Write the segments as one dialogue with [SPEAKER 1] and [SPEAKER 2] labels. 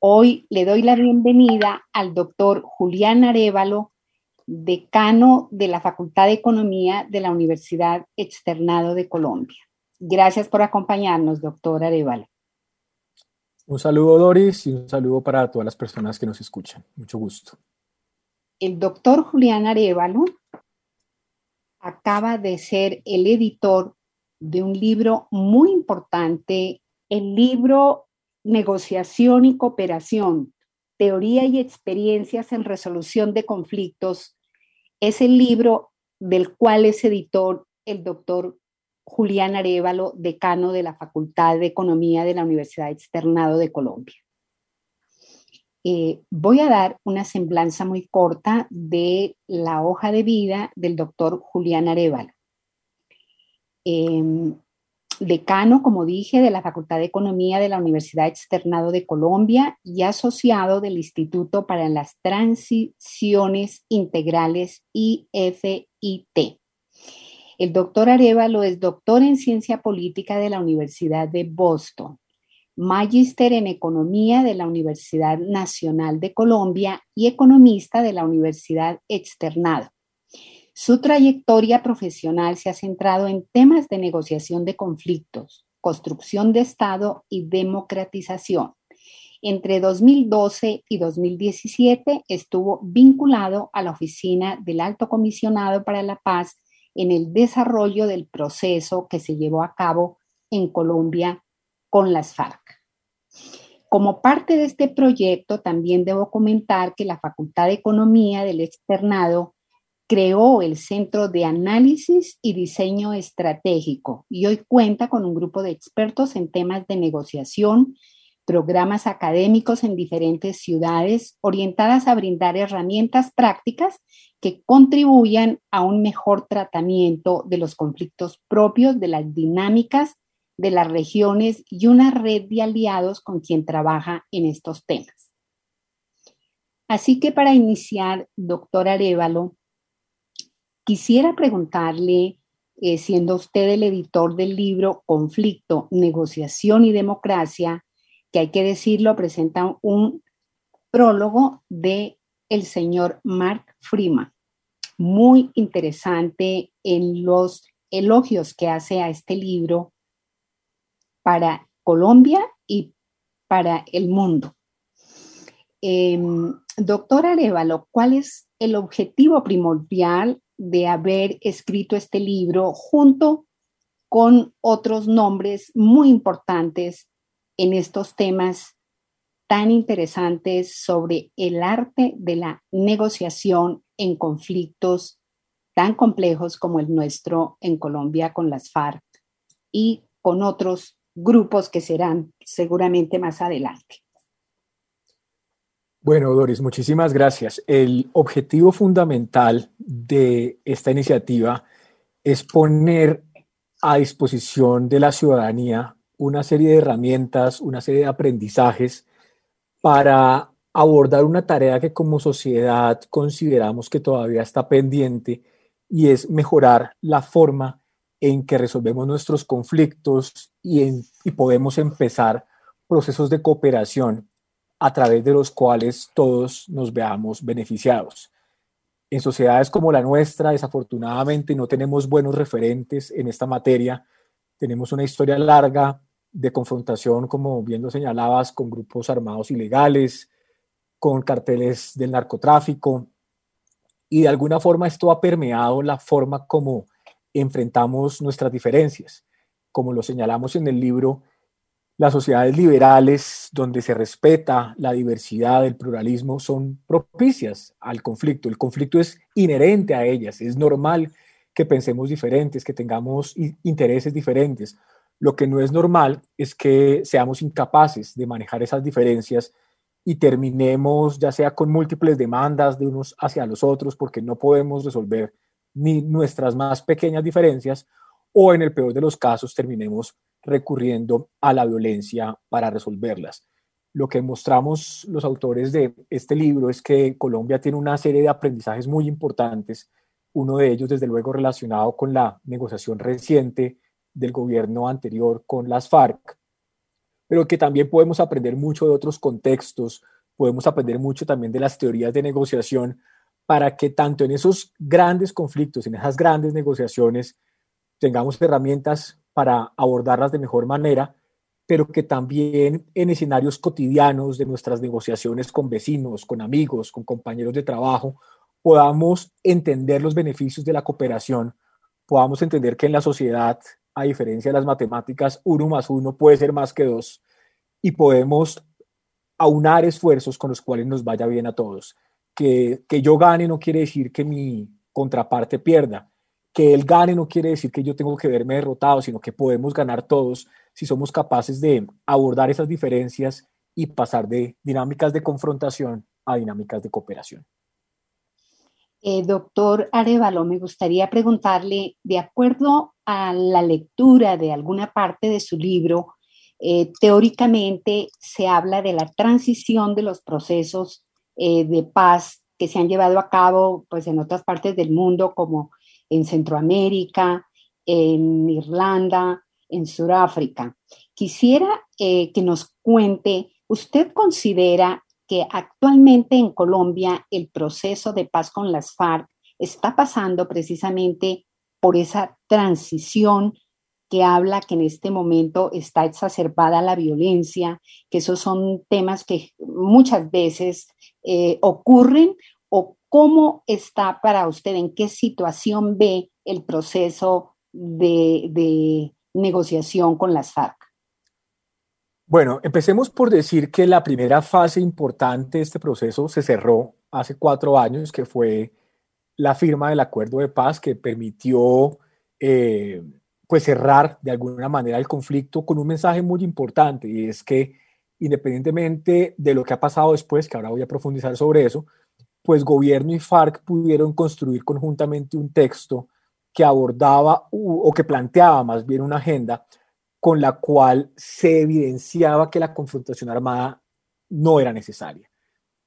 [SPEAKER 1] Hoy le doy la bienvenida al doctor Julián Arevalo, decano de la Facultad de Economía de la Universidad Externado de Colombia. Gracias por acompañarnos, doctor Arevalo.
[SPEAKER 2] Un saludo, Doris, y un saludo para todas las personas que nos escuchan. Mucho gusto
[SPEAKER 1] el doctor Julián Arevalo acaba de ser el editor de un libro muy importante, el libro Negociación y Cooperación, Teoría y Experiencias en Resolución de Conflictos. Es el libro del cual es editor el doctor Julián Arevalo, decano de la Facultad de Economía de la Universidad Externado de Colombia. Eh, voy a dar una semblanza muy corta de la hoja de vida del doctor Julián Arevalo. Em, decano, como dije, de la Facultad de Economía de la Universidad Externado de Colombia y asociado del Instituto para las Transiciones Integrales IFIT. El doctor Arevalo es doctor en Ciencia Política de la Universidad de Boston magíster en Economía de la Universidad Nacional de Colombia y economista de la Universidad Externado. Su trayectoria profesional se ha centrado en temas de negociación de conflictos, construcción de Estado y democratización. Entre 2012 y 2017 estuvo vinculado a la oficina del Alto Comisionado para la Paz en el desarrollo del proceso que se llevó a cabo en Colombia con las FARC. Como parte de este proyecto, también debo comentar que la Facultad de Economía del Externado creó el Centro de Análisis y Diseño Estratégico y hoy cuenta con un grupo de expertos en temas de negociación, programas académicos en diferentes ciudades orientadas a brindar herramientas prácticas que contribuyan a un mejor tratamiento de los conflictos propios de las dinámicas de las regiones y una red de aliados con quien trabaja en estos temas. Así que para iniciar, doctor Arevalo, quisiera preguntarle, eh, siendo usted el editor del libro Conflicto, Negociación y Democracia, que hay que decirlo, presenta un prólogo de el señor Mark Freeman, muy interesante en los elogios que hace a este libro para Colombia y para el mundo. Em, doctor Arevalo, ¿cuál es el objetivo primordial de haber escrito este libro junto con otros nombres muy importantes en estos temas tan interesantes sobre el arte de la negociación en conflictos tan complejos como el nuestro en Colombia con las FARC y con otros grupos que serán seguramente más adelante.
[SPEAKER 2] Bueno, Doris, muchísimas gracias. El objetivo fundamental de esta iniciativa es poner a disposición de la ciudadanía una serie de herramientas, una serie de aprendizajes para abordar una tarea que como sociedad consideramos que todavía está pendiente y es mejorar la forma en que resolvemos nuestros conflictos y, y podemos empezar procesos de cooperación a través de los cuales todos nos veamos beneficiados. En sociedades como la nuestra, desafortunadamente, no tenemos buenos referentes en esta materia. Tenemos una historia larga de confrontación, como bien lo señalabas, con grupos armados ilegales, con carteles del narcotráfico, y de alguna forma esto ha permeado la forma como enfrentamos nuestras diferencias. Como lo señalamos en el libro, las sociedades liberales donde se respeta la diversidad, el pluralismo, son propicias al conflicto. El conflicto es inherente a ellas, es normal que pensemos diferentes, que tengamos intereses diferentes. Lo que no es normal es que seamos incapaces de manejar esas diferencias y terminemos ya sea con múltiples demandas de unos hacia los otros porque no podemos resolver ni nuestras más pequeñas diferencias o en el peor de los casos terminemos recurriendo a la violencia para resolverlas. Lo que mostramos los autores de este libro es que Colombia tiene una serie de aprendizajes muy importantes, uno de ellos desde luego relacionado con la negociación reciente del gobierno anterior con las FARC, pero que también podemos aprender mucho de otros contextos, podemos aprender mucho también de las teorías de negociación para que tanto en esos grandes conflictos, en esas grandes negociaciones, tengamos herramientas para abordarlas de mejor manera, pero que también en escenarios cotidianos de nuestras negociaciones con vecinos, con amigos, con compañeros de trabajo, podamos entender los beneficios de la cooperación, podamos entender que en la sociedad a diferencia de las matemáticas, uno más uno puede ser más que dos y podemos aunar esfuerzos con los cuales nos vaya bien a todos. Que, que yo gane no quiere decir que mi contraparte pierda. Que él gane no quiere decir que yo tengo que verme derrotado, sino que podemos ganar todos si somos capaces de abordar esas diferencias y pasar de dinámicas de confrontación a dinámicas de cooperación.
[SPEAKER 1] Eh, doctor Arevalo, me gustaría preguntarle, de acuerdo a la lectura de alguna parte de su libro, eh, teóricamente se habla de la transición de los procesos eh, de paz que se han llevado a cabo pues, en otras partes del mundo, como en Centroamérica, en Irlanda, en Sudáfrica. Quisiera que nos cuente, ¿usted considera que actualmente en Colombia el proceso de paz con las FARC está pasando precisamente por esa transición que habla que en este momento está exacerbada la violencia, que esos son temas que muchas veces eh, ocurren cómo está para usted, en qué situación ve el proceso de negociación con las FARC.
[SPEAKER 2] Bueno, empecemos por decir que la primera fase importante de este proceso se cerró hace cuatro años, que fue la firma del acuerdo de paz que permitió eh, pues cerrar de alguna manera el conflicto con un mensaje muy importante y es que independientemente de lo que ha pasado después, que ahora voy a profundizar sobre eso, pues gobierno y FARC pudieron construir conjuntamente un texto que abordaba o que planteaba más bien una agenda con la cual se evidenciaba que la confrontación armada no era necesaria.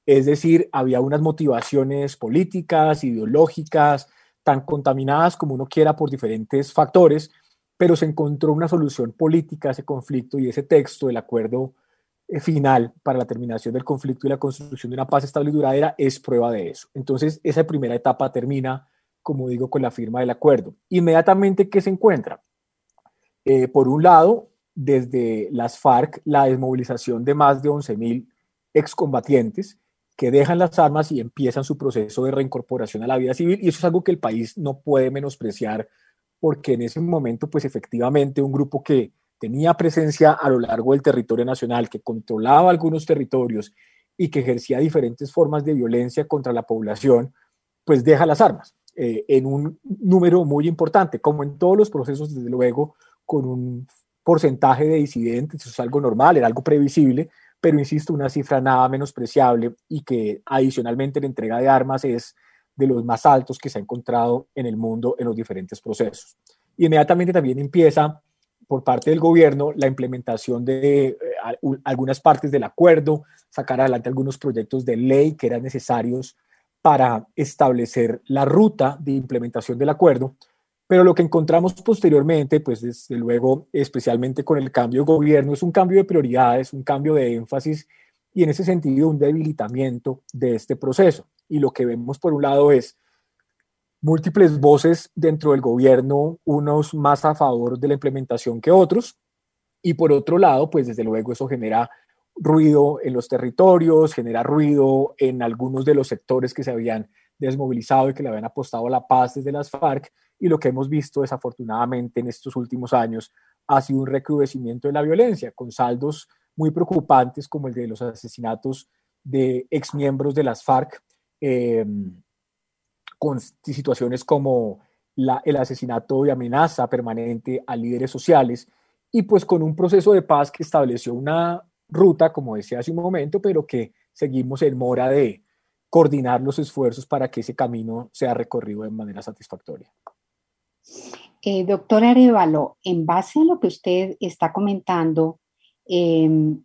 [SPEAKER 2] Es decir, había unas motivaciones políticas, ideológicas, tan contaminadas como uno quiera por diferentes factores, pero se encontró una solución política a ese conflicto y ese texto, el acuerdo final para la terminación del conflicto y la construcción de una paz estable y duradera, es prueba de eso. Entonces, esa primera etapa termina, como digo, con la firma del acuerdo. Inmediatamente, ¿qué se encuentra? Eh, por un lado, desde las FARC, la desmovilización de más de 11.000 excombatientes que dejan las armas y empiezan su proceso de reincorporación a la vida civil. Y eso es algo que el país no puede menospreciar, porque en ese momento, pues efectivamente, un grupo que tenía presencia a lo largo del territorio nacional, que controlaba algunos territorios y que ejercía diferentes formas de violencia contra la población, pues deja las armas eh, en un número muy importante, como en todos los procesos, desde luego, con un porcentaje de disidentes, eso es algo normal, era algo previsible, pero insisto, una cifra nada menospreciable y que adicionalmente la entrega de armas es de los más altos que se ha encontrado en el mundo en los diferentes procesos. Inmediatamente también empieza por parte del gobierno la implementación de eh, algunas partes del acuerdo, sacar adelante algunos proyectos de ley que eran necesarios para establecer la ruta de implementación del acuerdo pero lo que encontramos posteriormente, pues desde luego, especialmente con el cambio de gobierno, es un cambio de prioridades, un cambio de énfasis y en ese sentido un debilitamiento de este proceso. Y lo que vemos por un lado es múltiples voces dentro del gobierno, unos más a favor de la implementación que otros, y por otro lado, pues desde luego eso genera ruido en los territorios, genera ruido en algunos de los sectores que se habían desmovilizado y que le habían apostado a la paz desde las FARC. Y lo que hemos visto desafortunadamente en estos últimos años ha sido un recrudecimiento de la violencia, con saldos muy preocupantes como el de los asesinatos de exmiembros de las FARC, eh, con situaciones como el asesinato y amenaza permanente a líderes sociales, y pues con un proceso de paz que estableció una ruta, como decía hace un momento, pero que seguimos en mora de coordinar los esfuerzos para que ese camino sea recorrido de manera satisfactoria.
[SPEAKER 1] Eh, doctor Arevalo, en base a lo que usted está comentando, em,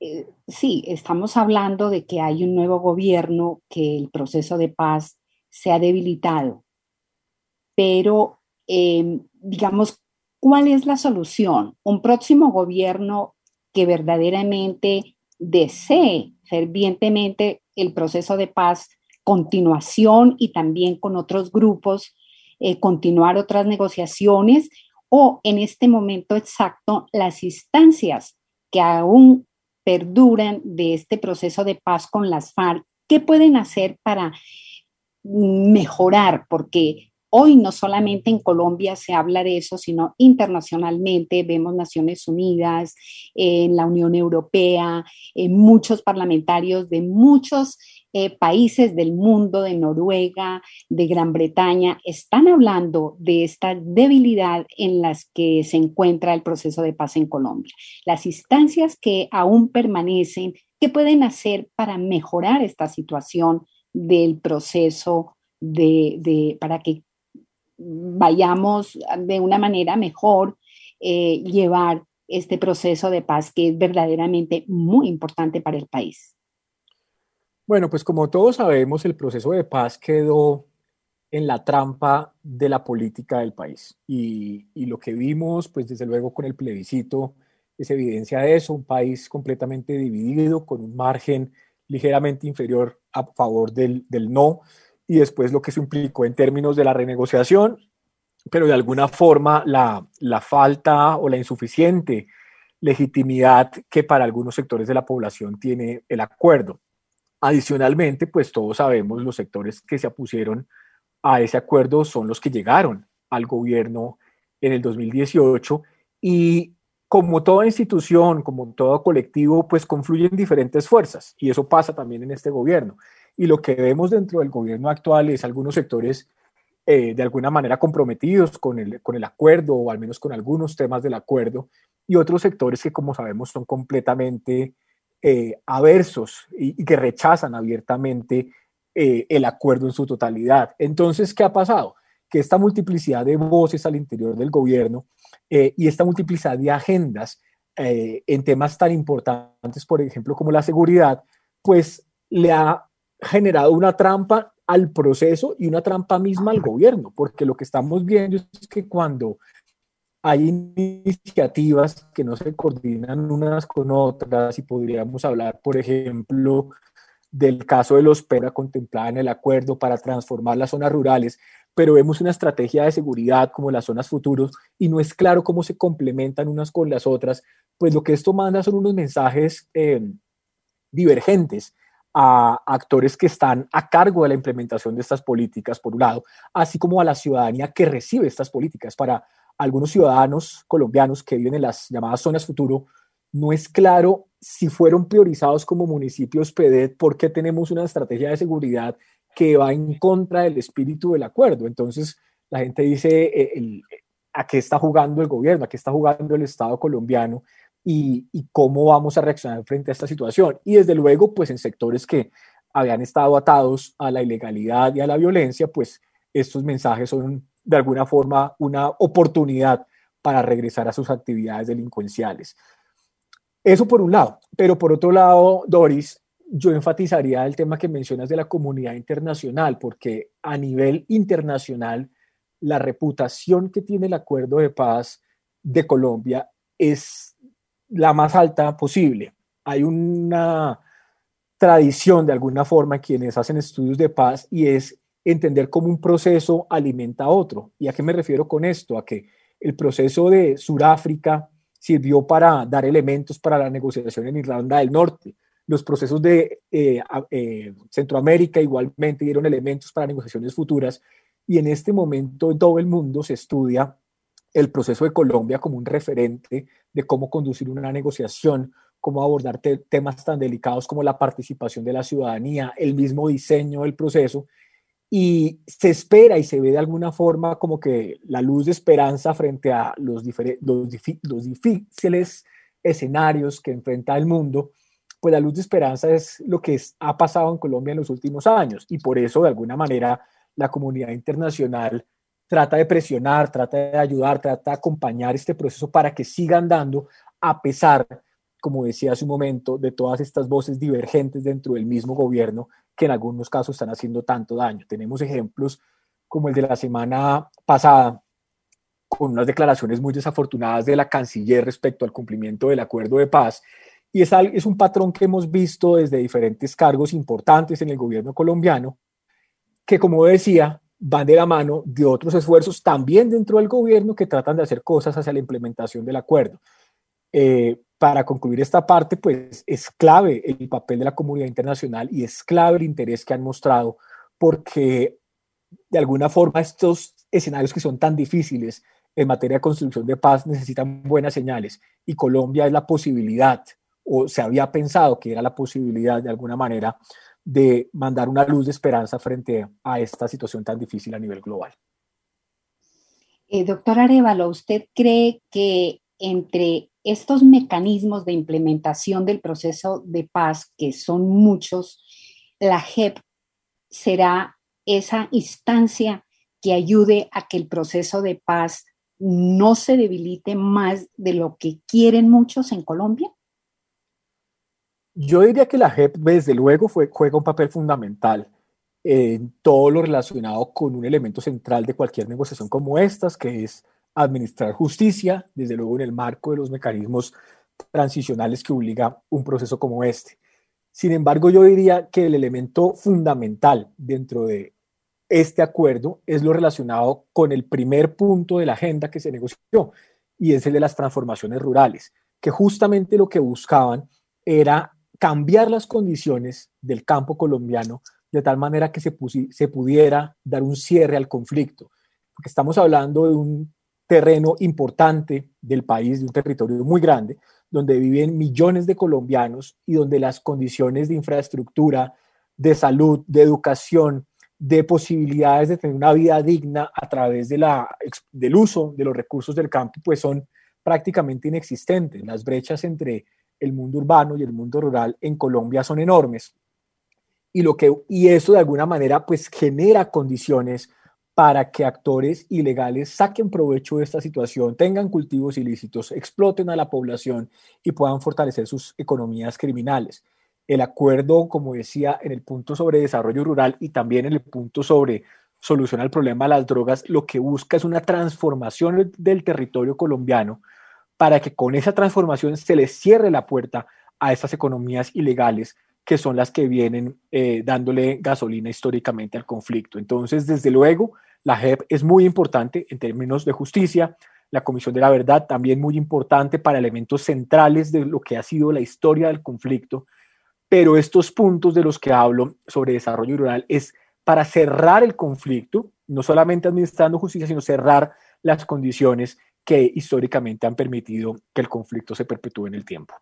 [SPEAKER 1] eh, sí, estamos hablando de que hay un nuevo gobierno, que el proceso de paz se ha debilitado, pero em, digamos, ¿cuál es la solución? Un próximo gobierno que verdaderamente desee fervientemente el proceso de paz, continuación y también con otros grupos, eh, continuar otras negociaciones o en este momento exacto las instancias que aún perduran de este proceso de paz con las FARC, ¿qué pueden hacer para mejorar? Porque hoy no solamente en Colombia se habla de eso, sino internacionalmente vemos Naciones Unidas, en la Unión Europea, en muchos parlamentarios de muchos eh, países del mundo, de Noruega, de Gran Bretaña, están hablando de esta debilidad en las que se encuentra el proceso de paz en Colombia. Las instancias que aún permanecen, ¿qué pueden hacer para mejorar esta situación del proceso de, para que vayamos de una manera mejor eh, llevar este proceso de paz que es verdaderamente muy importante para el país?
[SPEAKER 2] Bueno, pues como todos sabemos, el proceso de paz quedó en la trampa de la política del país. Y, lo que vimos, pues desde luego con el plebiscito, es evidencia de eso, un país completamente dividido, con un margen ligeramente inferior a favor del, del no, y después lo que se implicó en términos de la renegociación, pero de alguna forma la, la falta o la insuficiente legitimidad que para algunos sectores de la población tiene el acuerdo. Adicionalmente, pues todos sabemos los sectores que se opusieron a ese acuerdo son los que llegaron al gobierno en el 2018 y como toda institución, como todo colectivo, pues confluyen diferentes fuerzas y eso pasa también en este gobierno. Y lo que vemos dentro del gobierno actual es algunos sectores eh, de alguna manera comprometidos con el, con el acuerdo o al menos con algunos temas del acuerdo y otros sectores que como sabemos son completamente eh, aversos y, que rechazan abiertamente eh, el acuerdo en su totalidad. Entonces, ¿qué ha pasado? Que esta multiplicidad de voces al interior del gobierno eh, y esta multiplicidad de agendas en temas tan importantes, por ejemplo, como la seguridad, pues le ha generado una trampa al proceso y una trampa misma al gobierno, porque lo que estamos viendo es que cuando hay iniciativas que no se coordinan unas con otras y podríamos hablar, por ejemplo, del caso de los PERA contemplada en el acuerdo para transformar las zonas rurales, pero vemos una estrategia de seguridad como las zonas futuros y no es claro cómo se complementan unas con las otras, pues lo que esto manda son unos mensajes eh, divergentes a actores que están a cargo de la implementación de estas políticas, por un lado, así como a la ciudadanía que recibe estas políticas. Para algunos ciudadanos colombianos que viven en las llamadas zonas futuro, no es claro si fueron priorizados como municipios PEDET porque tenemos una estrategia de seguridad que va en contra del espíritu del acuerdo. Entonces, la gente dice, eh, ¿a qué está jugando el gobierno? ¿A qué está jugando el Estado colombiano? Y, y, cómo vamos a reaccionar frente a esta situación. Y desde luego, pues en sectores que habían estado atados a la ilegalidad y a la violencia, pues estos mensajes son de alguna forma una oportunidad para regresar a sus actividades delincuenciales. Eso por un lado, pero por otro lado, Doris, yo enfatizaría el tema que mencionas de la comunidad internacional, porque a nivel internacional, la reputación que tiene el acuerdo de paz de Colombia es la más alta posible. Hay una tradición de alguna forma quienes hacen estudios de paz y es entender cómo un proceso alimenta a otro. ¿Y a qué me refiero con esto? A que el proceso de Sudáfrica sirvió para dar elementos para la negociación en Irlanda del Norte, Los procesos de eh, eh, Centroamérica igualmente dieron elementos para negociaciones futuras y en este momento en todo el mundo se estudia el proceso de Colombia como un referente de cómo conducir una negociación, cómo abordar temas tan delicados como la participación de la ciudadanía, el mismo diseño del proceso. Y se espera y se ve de alguna forma como que la luz de esperanza frente a los, los, los difíciles escenarios que enfrenta el mundo, pues la luz de esperanza es lo que ha pasado en Colombia en los últimos años y por eso de alguna manera la comunidad internacional trata de presionar, trata de ayudar, trata de acompañar este proceso para que siga andando a pesar, como decía hace un momento, de todas estas voces divergentes dentro del mismo gobierno que en algunos casos están haciendo tanto daño. Tenemos ejemplos como el de la semana pasada, con unas declaraciones muy desafortunadas de la canciller respecto al cumplimiento del acuerdo de paz. Y es, un patrón que hemos visto desde diferentes cargos importantes en el gobierno colombiano, que como decía, van de la mano de otros esfuerzos también dentro del gobierno que tratan de hacer cosas hacia la implementación del acuerdo. Eh, para concluir esta parte, pues es clave el papel de la comunidad internacional y es clave el interés que han mostrado porque de alguna forma estos escenarios que son tan difíciles en materia de construcción de paz necesitan buenas señales y Colombia es la posibilidad o se había pensado que era la posibilidad de alguna manera de mandar una luz de esperanza frente a esta situación tan difícil a nivel global.
[SPEAKER 1] Eh, doctor Arevalo, ¿usted cree que entre estos mecanismos de implementación del proceso de paz, que son muchos, la JEP será esa instancia que ayude a que el proceso de paz no se debilite más de lo que quieren muchos en Colombia?
[SPEAKER 2] Yo diría que la JEP, desde luego, fue, juega un papel fundamental en todo lo relacionado con un elemento central de cualquier negociación como estas, que es administrar justicia, desde luego en el marco de los mecanismos transicionales que obliga un proceso como este. Sin embargo, yo diría que el elemento fundamental dentro de este acuerdo es lo relacionado con el primer punto de la agenda que se negoció, y es el de las transformaciones rurales, que justamente lo que buscaban era cambiar las condiciones del campo colombiano de tal manera que se, se pudiera dar un cierre al conflicto. Porque estamos hablando de un terreno importante del país, de un territorio muy grande, donde viven millones de colombianos y donde las condiciones de infraestructura, de salud, de educación, de posibilidades de tener una vida digna a través de la, del uso de los recursos del campo, pues son prácticamente inexistentes. Las brechas entre el mundo urbano y el mundo rural en Colombia son enormes. Y, lo que, y eso de alguna manera pues genera condiciones para que actores ilegales saquen provecho de esta situación, tengan cultivos ilícitos, exploten a la población y puedan fortalecer sus economías criminales. El acuerdo, como decía, en el punto sobre desarrollo rural y también en el punto sobre solución al problema de las drogas, lo que busca es una transformación del territorio colombiano para que con esa transformación se les cierre la puerta a estas economías ilegales que son las que vienen eh, dándole gasolina históricamente al conflicto. Entonces, desde luego, la JEP es muy importante en términos de justicia, la Comisión de la Verdad también muy importante para elementos centrales de lo que ha sido la historia del conflicto, pero estos puntos de los que hablo sobre desarrollo rural es para cerrar el conflicto, no solamente administrando justicia, sino cerrar las condiciones que históricamente han permitido que el conflicto se perpetúe en el tiempo.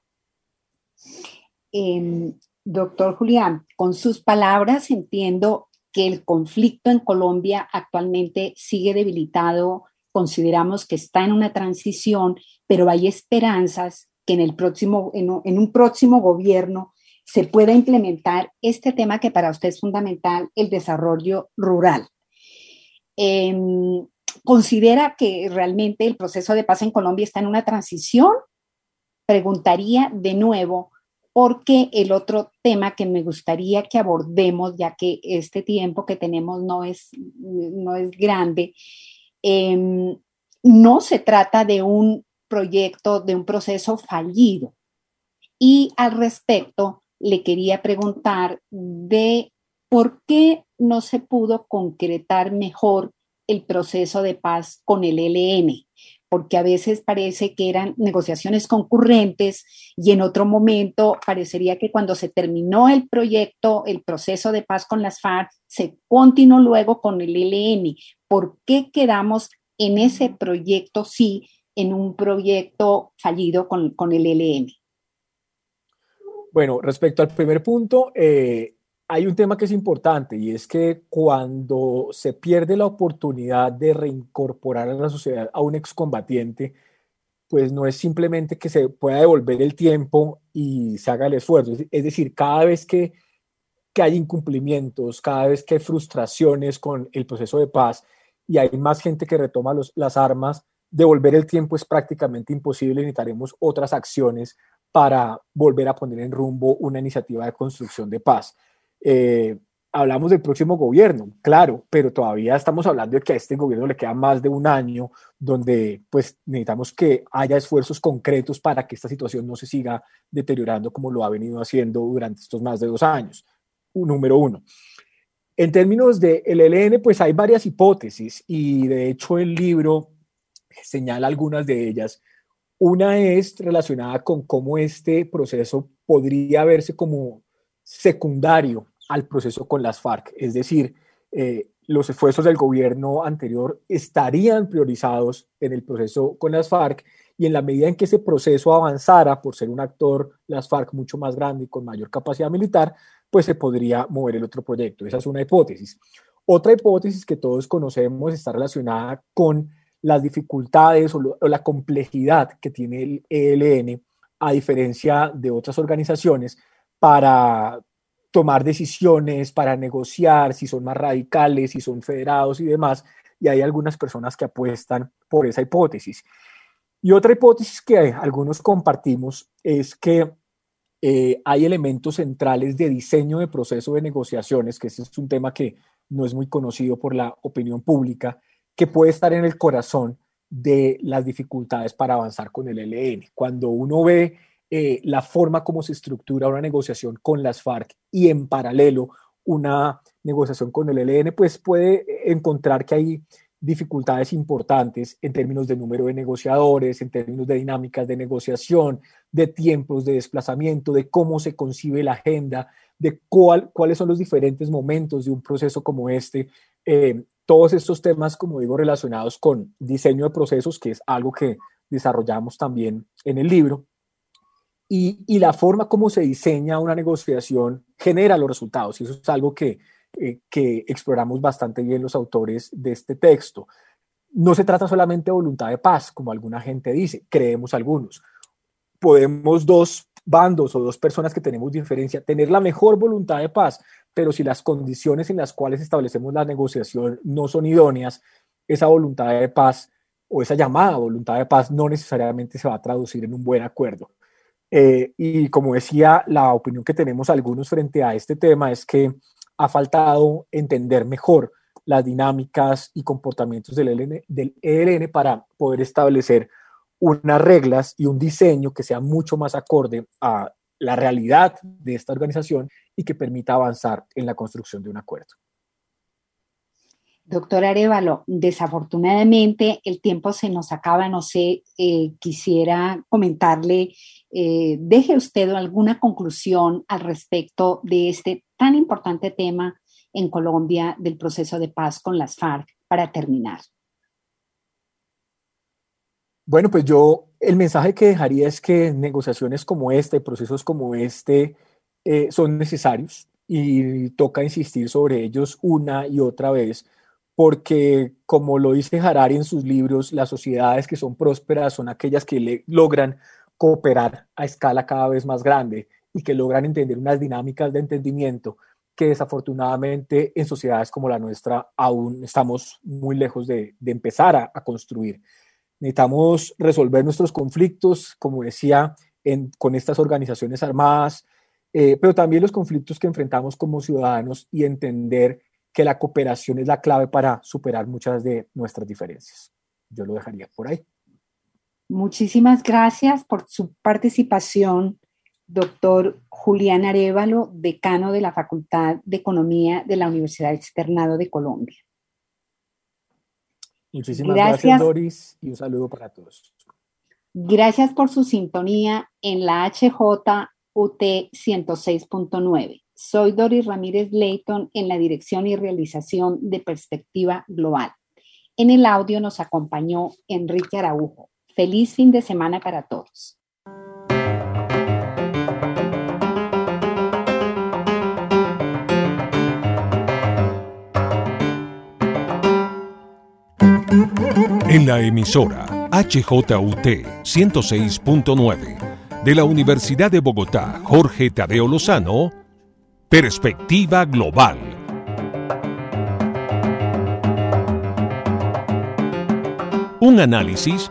[SPEAKER 1] Em, doctor Julián, con sus palabras entiendo que el conflicto en Colombia actualmente sigue debilitado, consideramos que está en una transición, pero hay esperanzas que en, el próximo, en, un próximo gobierno se pueda implementar este tema que para usted es fundamental, el desarrollo rural. Em, ¿Considera que realmente el proceso de paz en Colombia está en una transición? Preguntaría de nuevo, porque el otro tema que me gustaría que abordemos, ya que este tiempo que tenemos no es, no es grande, em, no se trata de un proyecto, de un proceso fallido. Y al respecto, le quería preguntar de por qué no se pudo concretar mejor el proceso de paz con el ELN, porque a veces parece que eran negociaciones concurrentes y en otro momento parecería que cuando se terminó el proyecto, el proceso de paz con las FARC, se continuó luego con el ELN. ¿Por qué quedamos en ese proyecto sí, en un proyecto fallido con, con el ELN?
[SPEAKER 2] Bueno, respecto al primer punto, eh, hay un tema que es importante y es que cuando se pierde la oportunidad de reincorporar a la sociedad a un excombatiente, pues no es simplemente que se pueda devolver el tiempo y se haga el esfuerzo. Es decir, cada vez que, que hay incumplimientos, cada vez que hay frustraciones con el proceso de paz y hay más gente que retoma las armas, devolver el tiempo es prácticamente imposible. Necesitaremos otras acciones para volver a poner en rumbo una iniciativa de construcción de paz. Eh, hablamos del próximo gobierno, claro, pero todavía estamos hablando de que a este gobierno le queda más de un año donde pues necesitamos que haya esfuerzos concretos para que esta situación no se siga deteriorando como lo ha venido haciendo durante estos más de dos años. número uno. En términos del ELN, pues hay varias hipótesis y de hecho el libro señala algunas de ellas. Una es relacionada con cómo este proceso podría verse como secundario al proceso con las FARC. Es decir, eh, los esfuerzos del gobierno anterior estarían priorizados en el proceso con las FARC y en la medida en que ese proceso avanzara por ser un actor, las FARC mucho más grande y con mayor capacidad militar, pues se podría mover el otro proyecto. Esa es una hipótesis. Otra hipótesis que todos conocemos está relacionada con las dificultades o, o la complejidad que tiene el ELN a diferencia de otras organizaciones para tomar decisiones, para negociar, si son más radicales, si son federados y demás, y hay algunas personas que apuestan por esa hipótesis. Y otra hipótesis que algunos compartimos es que eh, hay elementos centrales de diseño de proceso de negociaciones, que ese es un tema que no es muy conocido por la opinión pública, que puede estar en el corazón de las dificultades para avanzar con el LN. Cuando uno ve eh, la forma como se estructura una negociación con las FARC y en paralelo una negociación con el ELN, pues puede encontrar que hay dificultades importantes en términos de número de negociadores, en términos de dinámicas de negociación, de tiempos de desplazamiento, de cómo se concibe la agenda, de cuál, cuáles son los diferentes momentos de un proceso como este. Eh, todos estos temas, como digo, relacionados con diseño de procesos, que es algo que desarrollamos también en el libro, y, la forma como se diseña una negociación genera los resultados. Y eso es algo que, eh, que exploramos bastante bien los autores de este texto. No se trata solamente de voluntad de paz, como alguna gente dice, creemos algunos. Podemos dos bandos o dos personas que tenemos diferencia tener la mejor voluntad de paz, pero si las condiciones en las cuales establecemos la negociación no son idóneas, esa voluntad de paz o esa llamada voluntad de paz no necesariamente se va a traducir en un buen acuerdo. Eh, y como decía, la opinión que tenemos algunos frente a este tema es que ha faltado entender mejor las dinámicas y comportamientos del ELN, del ELN para poder establecer unas reglas y un diseño que sea mucho más acorde a la realidad de esta organización y que permita avanzar en la construcción de un acuerdo.
[SPEAKER 1] Doctor Arevalo, desafortunadamente el tiempo se nos acaba, no sé, eh, quisiera comentarle, eh, deje usted alguna conclusión al respecto de este tan importante tema en Colombia del proceso de paz con las FARC para terminar.
[SPEAKER 2] Bueno, pues yo el mensaje que dejaría es que negociaciones como este, procesos como este, eh, son necesarios y toca insistir sobre ellos una y otra vez porque como lo dice Harari en sus libros, las sociedades que son prósperas son aquellas que logran cooperar a escala cada vez más grande y que logran entender unas dinámicas de entendimiento que desafortunadamente en sociedades como la nuestra aún estamos muy lejos de, empezar a, construir. Necesitamos resolver nuestros conflictos, como decía, con estas organizaciones armadas, eh, pero también los conflictos que enfrentamos como ciudadanos y entender que la cooperación es la clave para superar muchas de nuestras diferencias. Yo lo dejaría por ahí.
[SPEAKER 1] Muchísimas gracias por su participación, doctor Julián Arevalo, decano de la Facultad de Economía de la Universidad Externado de Colombia.
[SPEAKER 2] Muchísimas gracias, Doris, y un saludo para todos.
[SPEAKER 1] Gracias por su sintonía en la HJUT 106.9. Soy Doris Ramírez Leighton en la dirección y realización de Perspectiva Global. En el audio nos acompañó Enrique Araujo. Feliz fin de semana para todos.
[SPEAKER 3] En la emisora HJUT 106.9 de la Universidad de Bogotá, Jorge Tadeo Lozano, Perspectiva Global. Un análisis